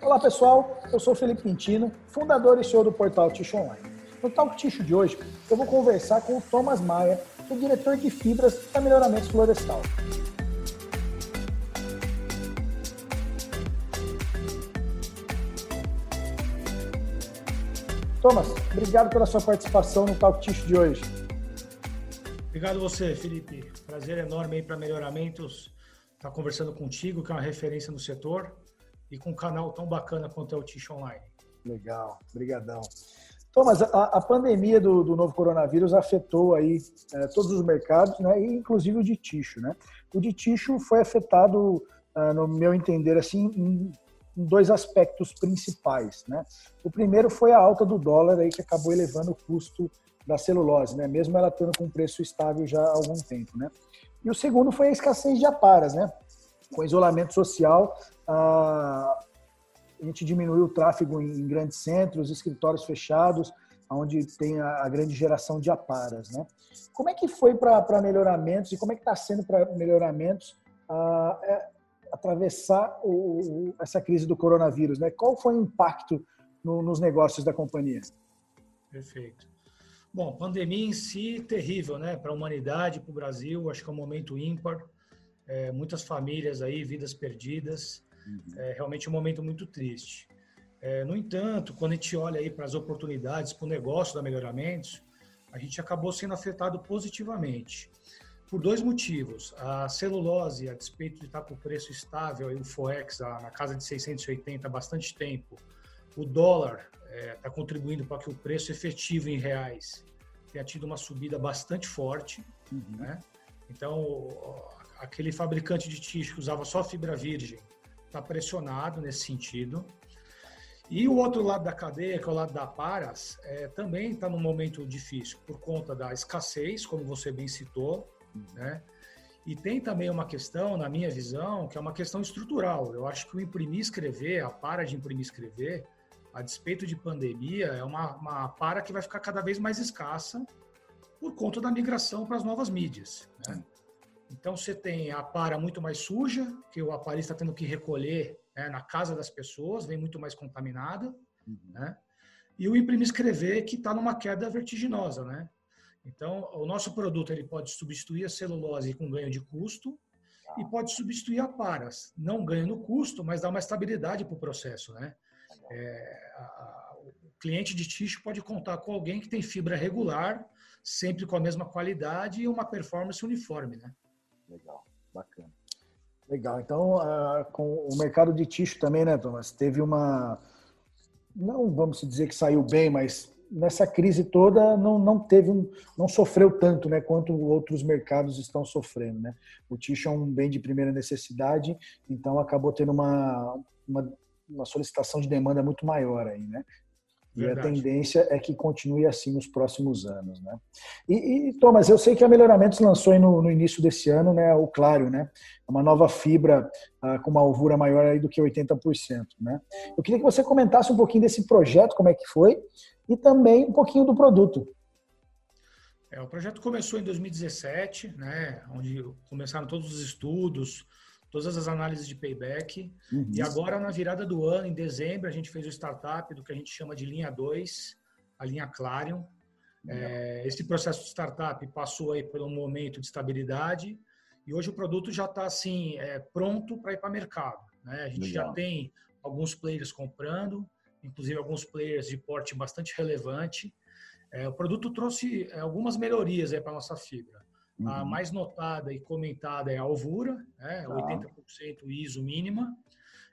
Olá pessoal, eu sou Felipe Quintino, fundador e CEO do portal Ticho Online. No Talk Ticho de hoje, eu vou conversar com o Thomas Maia, o diretor de fibras da Melhoramentos Florestal. Thomas, obrigado pela sua participação no Talk Ticho de hoje. Obrigado você, Felipe. Prazer enorme aí para Melhoramentos estar conversando contigo, que é uma referência no setor, e com um canal tão bacana quanto é o Ticho Online. Legal, brigadão. Thomas, a, a pandemia do, do, novo coronavírus afetou aí é, todos os mercados, né, e inclusive o de ticho, né? O de ticho foi afetado, uh, no meu entender, assim, em, em, dois aspectos principais, né? O primeiro foi a alta do dólar aí que acabou elevando o custo da celulose, né? Mesmo ela estando com preço estável já há algum tempo, né? E o segundo foi a escassez de aparas, né? Com isolamento social, a gente diminuiu o tráfego em grandes centros, escritórios fechados, onde tem a grande geração de aparas, né? Como é que foi para melhoramentos e como é que está sendo para melhoramentos é, atravessar o, essa crise do coronavírus, né? Qual foi o impacto no, nos negócios da companhia? Perfeito. Bom, pandemia em si, terrível, né? Para a humanidade, para o Brasil, acho que é um momento ímpar. É, muitas famílias aí, vidas perdidas. Uhum. É realmente um momento muito triste. É, no entanto, quando a gente olha aí para as oportunidades, para o negócio da Melhoramentos, a gente acabou sendo afetado positivamente. Por dois motivos. A celulose, a despeito de estar com o preço estável, aí, o Forex na casa de 680 há bastante tempo, o dólar está é, tá contribuindo para que o preço efetivo em reais tenha tido uma subida bastante forte. Uhum. Né? Então, aquele fabricante de tixo que usava só fibra virgem está pressionado nesse sentido. E o outro lado da cadeia, que é o lado da Paras, é, também está num momento difícil por conta da escassez, como você bem citou, né? E tem também uma questão, na minha visão, que é uma questão estrutural. Eu acho que o imprimir e escrever, a para de imprimir e escrever, a despeito de pandemia, é uma, uma para que vai ficar cada vez mais escassa por conta da migração para as novas mídias. Né? Então, você tem a para muito mais suja, que o aparelho está tendo que recolher né, na casa das pessoas, vem muito mais contaminada, uhum. né? e o imprimir-escrever, que está numa queda vertiginosa. Né? Então, o nosso produto ele pode substituir a celulose com ganho de custo, e pode substituir a paras, não ganha no custo, mas dá uma estabilidade para o processo, né? É, a, o cliente de tixo pode contar com alguém que tem fibra regular, sempre com a mesma qualidade e uma performance uniforme, né? Legal, bacana. Legal. Então, uh, com o mercado de tixo também, né, Thomas? Teve uma. Não vamos dizer que saiu bem, mas nessa crise toda não, não teve um, não sofreu tanto, né, quanto outros mercados estão sofrendo, né? O tixo é um bem de primeira necessidade, então acabou tendo uma, uma uma solicitação de demanda muito maior aí, né? E Verdade. a tendência é que continue assim nos próximos anos, né? E, e Thomas, eu sei que a Melhoramentos lançou no, no, início desse ano, né, o Claro, né? Uma nova fibra ah, com uma alvura maior aí do que 80%, né? Eu queria que você comentasse um pouquinho desse projeto, como é que foi, e também um pouquinho do produto. É, o projeto começou em 2017, né, onde começaram todos os estudos, todas as análises de payback. Uhum. E agora, na virada do ano, em dezembro, a gente fez o startup do que a gente chama de linha 2, a linha Clarion. É, esse processo de startup passou aí por um momento de estabilidade e hoje o produto já está assim é, pronto para ir para mercado. Né? A gente Legal. já tem alguns players comprando, inclusive alguns players de porte bastante relevante. É, o produto trouxe é, algumas melhorias para a nossa fibra. Uhum. A mais notada e comentada é a alvura, né? 80% ISO mínima,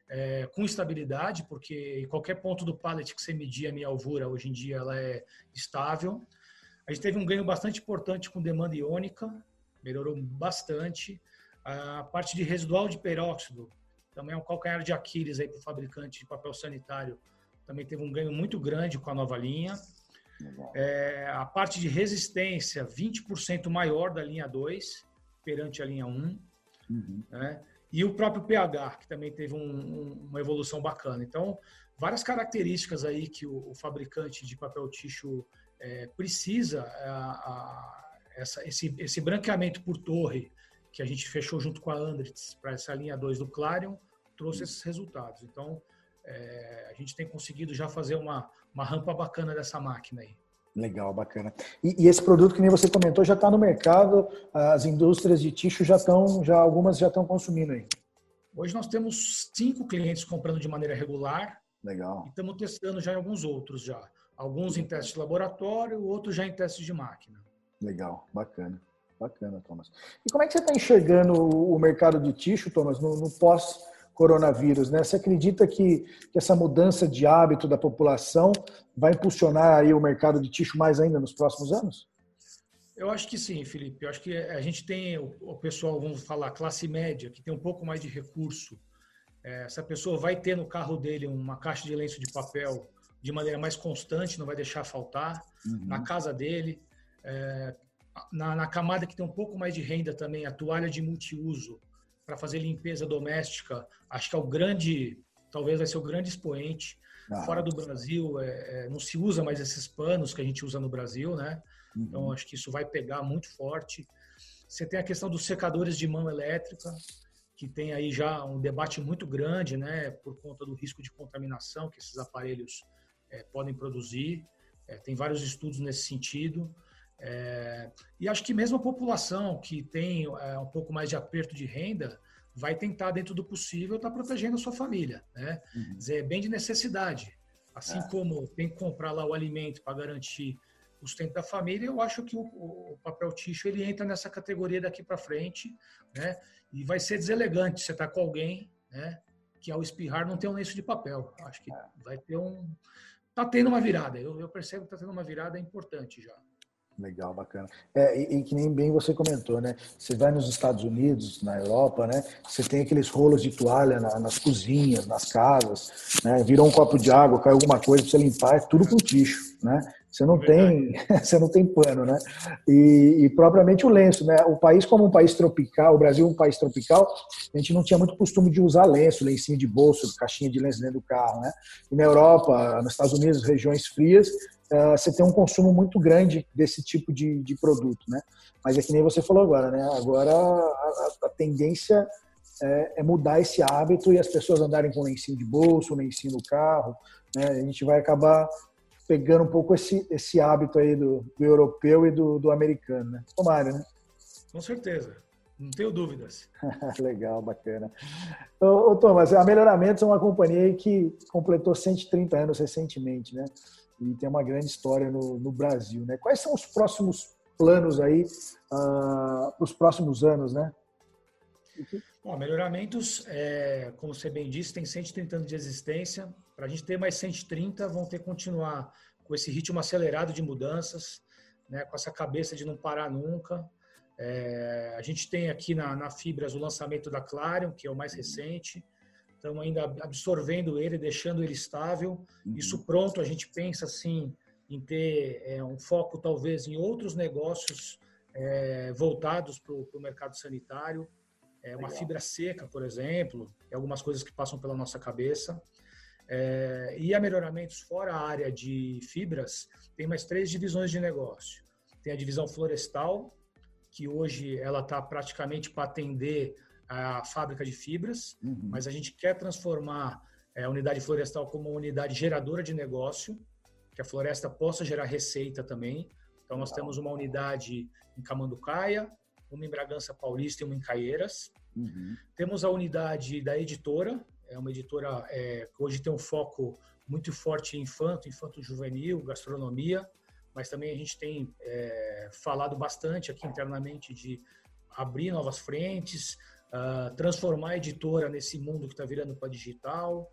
é, com estabilidade, porque em qualquer ponto do pallet que você medir a minha alvura, hoje em dia ela é estável. A gente teve um ganho bastante importante com demanda iônica, melhorou bastante. A parte de residual de peróxido, também é um calcanhar de Aquiles para o fabricante de papel sanitário, também teve um ganho muito grande com a nova linha. É, a parte de resistência, 20% maior da linha 2 perante a linha 1. Uhum. Né? E o próprio pH, que também teve um, um, uma evolução bacana. Então, várias características aí que o, o fabricante de papel ticho é, precisa, a, a, essa, esse, esse branqueamento por torre que a gente fechou junto com a Andritz para essa linha 2 do Clarion, trouxe uhum. esses resultados. Então, é, a gente tem conseguido já fazer uma, uma rampa bacana dessa máquina aí. Legal, bacana. E, e, esse produto que nem você comentou já está no mercado, as indústrias de tixo já estão, já algumas já estão consumindo aí. Hoje nós temos cinco clientes comprando de maneira regular. Legal. E estamos testando já em alguns outros já. Alguns em teste de laboratório, outros já em teste de máquina. Legal, bacana. Bacana, Thomas. E como é que você está enxergando o mercado de tixo, Thomas, no, no pós coronavírus, né? Você acredita que, que, essa mudança de hábito da população vai impulsionar aí o mercado de tixo mais ainda nos próximos anos? Eu acho que sim, Felipe. Eu acho que a gente tem o, o pessoal, vamos falar, classe média, que tem um pouco mais de recurso. É, essa pessoa vai ter no carro dele uma caixa de lenço de papel de maneira mais constante, não vai deixar faltar. Uhum. Na casa dele, é, na, na camada que tem um pouco mais de renda também, a toalha de multiuso para fazer limpeza doméstica, acho que é o grande, talvez vai ser o grande expoente. Ah, Fora do Brasil, é, é, não se usa mais esses panos que a gente usa no Brasil, né? Uhum. Então, acho que isso vai pegar muito forte. Você tem a questão dos secadores de mão elétrica, que tem aí já um debate muito grande, né? Por conta do risco de contaminação que esses aparelhos é, podem produzir. É, tem vários estudos nesse sentido. É, e acho que mesmo a população que tem é, um pouco mais de aperto de renda vai tentar, dentro do possível, estar tá protegendo a sua família. Né? Uhum. Dizer, é bem de necessidade. Assim é. como tem que comprar lá o alimento para garantir o sustento da família, eu acho que o, o papel ticho ele entra nessa categoria daqui para frente, né? E vai ser deselegante você estar tá com alguém, né? Que ao espirrar não tem um lenço de papel. Acho que é. vai ter um, tá tendo uma virada. Eu, eu percebo que está tendo uma virada importante já. Legal, bacana. É, e, e, que nem bem você comentou, né? Você vai nos Estados Unidos, na Europa, né? Você tem aqueles rolos de toalha na, nas cozinhas, nas casas, né? Virou um copo de água, caiu alguma coisa para você limpar, é tudo com ticho, né? Você não é tem, você não tem pano, né? E, e, propriamente o lenço, né? O país como um país tropical, o Brasil é um país tropical, a gente não tinha muito costume de usar lenço, lencinho de bolso, caixinha de lenço dentro do carro, né? E na Europa, nos Estados Unidos, regiões frias, uh, você tem um consumo muito grande desse tipo de, de produto, né? Mas é que nem você falou agora, né? Agora a, a tendência é, é, mudar esse hábito e as pessoas andarem com lencinho de bolso, lencinho no carro, né? A gente vai acabar pegando um pouco esse, esse hábito aí do, do europeu e do, do americano, né? Tomara, né? Com certeza. Não tenho dúvidas. Legal, bacana. Ô, ô, Thomas, a Melhoramentos é uma companhia que completou 130 anos recentemente, né? E tem uma grande história no, no Brasil, né? Quais são os próximos planos aí uh, para os próximos anos, né? Bom, melhoramentos, é, como você bem disse, tem 130 anos de existência. Para a gente ter mais 130, vão ter que continuar com esse ritmo acelerado de mudanças, né, com essa cabeça de não parar nunca. É, a gente tem aqui na, na Fibras o lançamento da Clarion, que é o mais recente. Estamos ainda absorvendo ele, deixando ele estável. Uhum. Isso pronto, a gente pensa assim em ter é, um foco talvez em outros negócios é, voltados para o mercado sanitário. É, uma fibra seca, por exemplo, é algumas coisas que passam pela nossa cabeça. É, e a melhoramentos fora a área de fibras, tem mais três divisões de negócio. Tem a divisão florestal, que hoje ela está praticamente para atender a fábrica de fibras, uhum. mas a gente quer transformar é, a unidade florestal como uma unidade geradora de negócio, que a floresta possa gerar receita também. Então, nós temos uma unidade em Camanducaia, uma em Bragança Paulista e uma em Caieiras. Uhum. Temos a unidade da editora, é uma editora é, que hoje tem um foco muito forte em infanto, infanto juvenil, gastronomia, mas também a gente tem é, falado bastante aqui internamente de abrir novas frentes, transformar a editora nesse mundo que está virando para digital,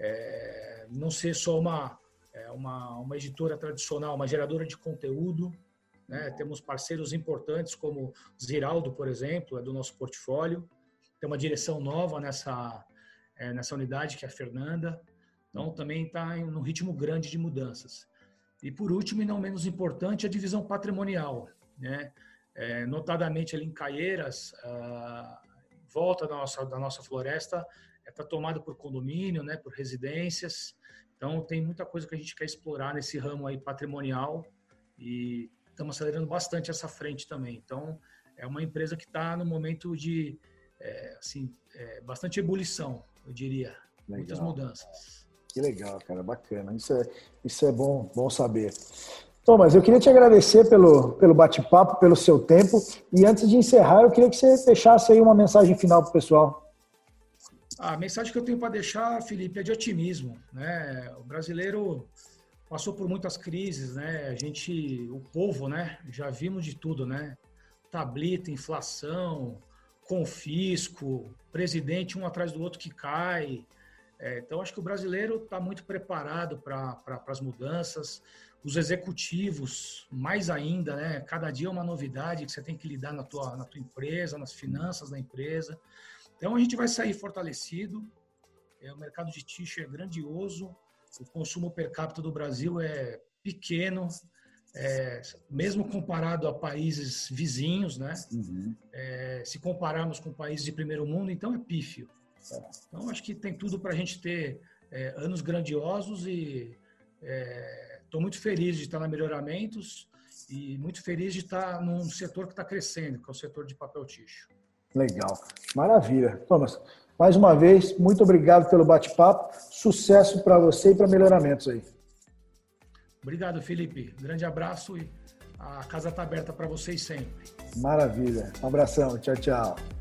é, não ser só uma, é, uma, uma editora tradicional, uma geradora de conteúdo. Né? Temos parceiros importantes como Ziraldo, por exemplo, é do nosso portfólio. Tem uma direção nova nessa, é, nessa unidade, que é a Fernanda. Então, também está em um ritmo grande de mudanças. E, por último, e não menos importante, a divisão patrimonial. Né? É, notadamente ali em Caieiras, volta da nossa, da nossa floresta está tomada por condomínio, né, por residências. Então, tem muita coisa que a gente quer explorar nesse ramo aí patrimonial e estamos acelerando bastante essa frente também. Então, é uma empresa que está no momento de é, assim, é, bastante ebulição, eu diria. Legal. Muitas mudanças. Que legal, cara, bacana. Isso é, isso é bom, bom saber. Thomas, eu queria te agradecer pelo, pelo bate-papo, pelo seu tempo. E antes de encerrar, eu queria que você deixasse aí uma mensagem final para o pessoal. A mensagem que eu tenho para deixar, Felipe, é de otimismo. Né? O brasileiro passou por muitas crises, né? A gente, o povo, né? Já vimos de tudo, né? Tablita, inflação, confisco, presidente um atrás do outro que cai. É, então, acho que o brasileiro está muito preparado para pra, as mudanças. Os executivos, mais ainda, né? Cada dia é uma novidade que você tem que lidar na tua, na tua empresa, nas finanças da empresa. Então, a gente vai sair fortalecido. É, o mercado de tixo é grandioso. O consumo per capita do Brasil é pequeno, é, mesmo comparado a países vizinhos, né? Uhum. É, se compararmos com países de primeiro mundo, então é pífio. Então, acho que tem tudo para a gente ter é, anos grandiosos e estou é, muito feliz de estar na Melhoramentos e muito feliz de estar num setor que está crescendo, que é o setor de papel ticho. Legal, maravilha. Thomas, mais uma vez, muito obrigado pelo bate-papo. Sucesso para você e para Melhoramentos aí. Obrigado, Felipe. Grande abraço e a casa está aberta para vocês sempre. Maravilha. Um abração. Tchau, tchau.